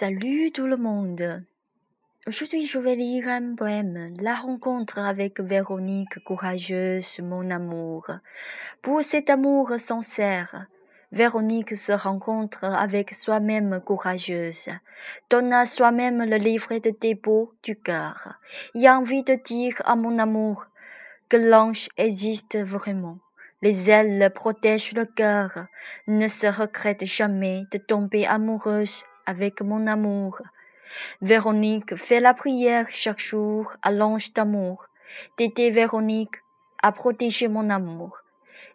Salut tout le monde. Aujourd'hui, je vais lire un poème, La rencontre avec Véronique courageuse, mon amour. Pour cet amour sincère, Véronique se rencontre avec soi-même courageuse, donne à soi-même le livret de dépôt du cœur, et envie de dire à mon amour que l'ange existe vraiment. Les ailes protègent le cœur, ne se regrette jamais de tomber amoureuse avec mon amour. Véronique fait la prière chaque jour à l'ange d'amour, d'aider Véronique à protéger mon amour.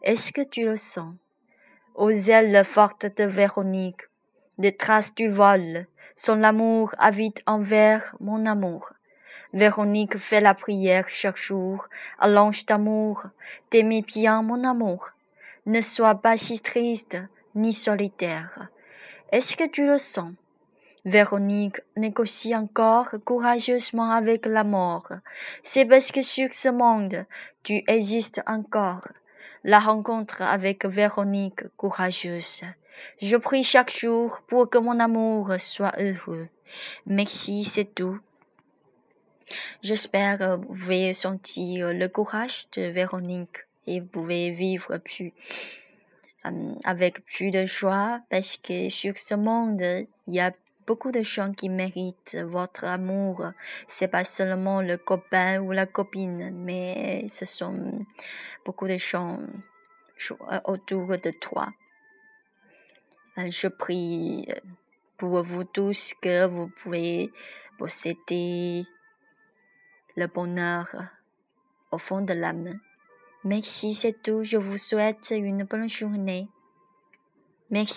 Est-ce que tu le sens? Aux ailes fortes de Véronique, les traces du vol, son amour avide envers mon amour. Véronique fait la prière chaque jour à l'ange d'amour, d'aimer bien mon amour. Ne sois pas si triste ni solitaire. Est-ce que tu le sens? Véronique négocie encore courageusement avec la mort. C'est parce que sur ce monde, tu existes encore. La rencontre avec Véronique courageuse. Je prie chaque jour pour que mon amour soit heureux. Merci, c'est tout. J'espère que vous pouvez sentir le courage de Véronique et vous pouvez vivre plus euh, avec plus de joie parce que sur ce monde, il y a beaucoup de gens qui méritent votre amour. C'est pas seulement le copain ou la copine, mais ce sont beaucoup de gens autour de toi. Euh, je prie pour vous tous que vous pouvez posséder le bonheur au fond de l'âme. Merci, c'est tout. Je vous souhaite une bonne journée. Merci.